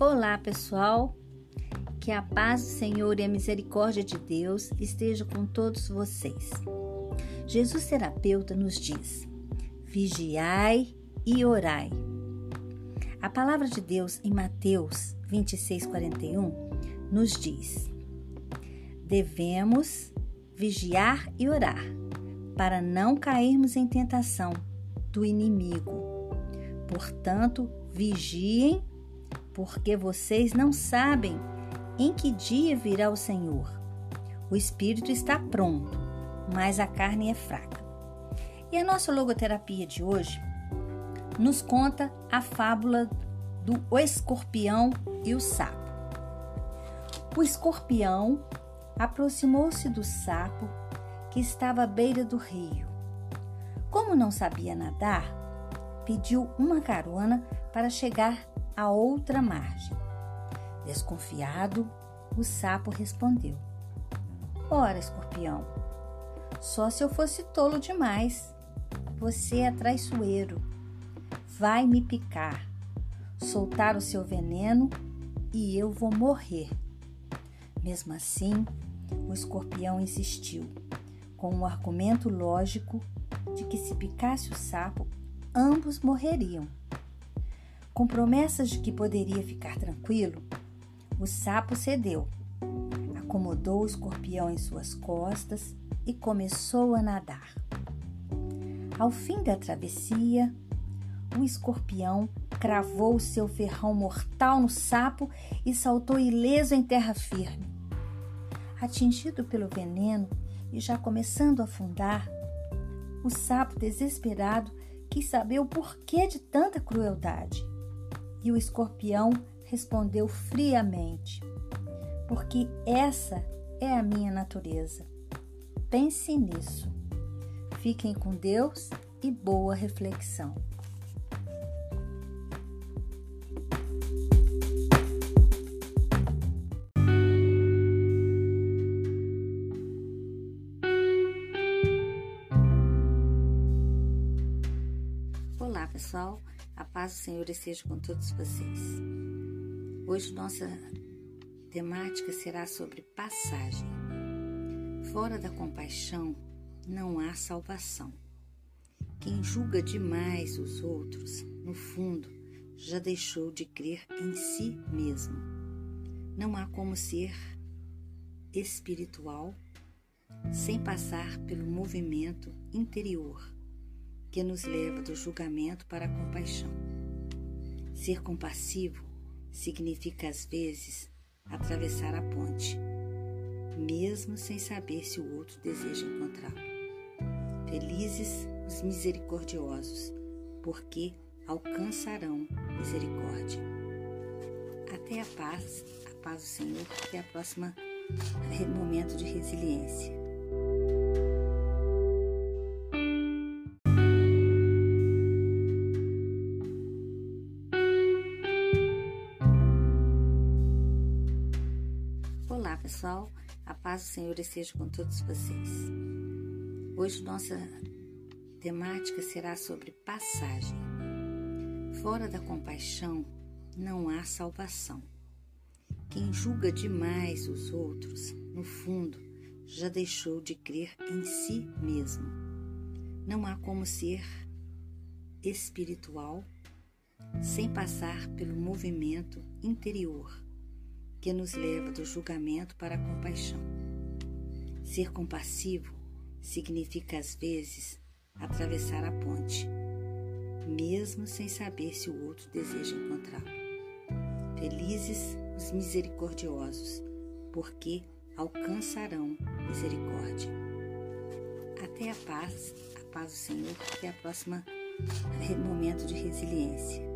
Olá, pessoal. Que a paz do Senhor e a misericórdia de Deus esteja com todos vocês. Jesus terapeuta nos diz: Vigiai e orai. A palavra de Deus em Mateus 26:41 nos diz: Devemos vigiar e orar para não cairmos em tentação do inimigo. Portanto, vigiem porque vocês não sabem em que dia virá o Senhor. O espírito está pronto, mas a carne é fraca. E a nossa logoterapia de hoje nos conta a fábula do escorpião e o sapo. O escorpião aproximou-se do sapo que estava à beira do rio. Como não sabia nadar, pediu uma carona para chegar a outra margem. Desconfiado, o sapo respondeu: Ora, escorpião, só se eu fosse tolo demais. Você é traiçoeiro. Vai me picar, soltar o seu veneno e eu vou morrer. Mesmo assim, o escorpião insistiu, com o um argumento lógico de que se picasse o sapo, ambos morreriam. Com promessas de que poderia ficar tranquilo, o sapo cedeu, acomodou o escorpião em suas costas e começou a nadar. Ao fim da travessia, o escorpião cravou seu ferrão mortal no sapo e saltou ileso em terra firme. Atingido pelo veneno e já começando a afundar, o sapo, desesperado, quis saber o porquê de tanta crueldade. E o escorpião respondeu friamente: Porque essa é a minha natureza. Pense nisso. Fiquem com Deus e boa reflexão. Olá, pessoal. Paz do Senhor esteja com todos vocês. Hoje nossa temática será sobre passagem. Fora da compaixão não há salvação. Quem julga demais os outros, no fundo, já deixou de crer em si mesmo. Não há como ser espiritual sem passar pelo movimento interior que nos leva do julgamento para a compaixão. Ser compassivo significa, às vezes, atravessar a ponte, mesmo sem saber se o outro deseja encontrá-lo. Felizes os misericordiosos, porque alcançarão misericórdia. Até a paz, a paz do Senhor, até a próxima momento de resiliência. Olá, pessoal. A paz do Senhor esteja com todos vocês. Hoje nossa temática será sobre passagem. Fora da compaixão não há salvação. Quem julga demais os outros, no fundo, já deixou de crer em si mesmo. Não há como ser espiritual sem passar pelo movimento interior que nos leva do julgamento para a compaixão. Ser compassivo significa, às vezes, atravessar a ponte, mesmo sem saber se o outro deseja encontrá-lo. Felizes os misericordiosos, porque alcançarão misericórdia. Até a paz, a paz do Senhor, até a próxima momento de resiliência.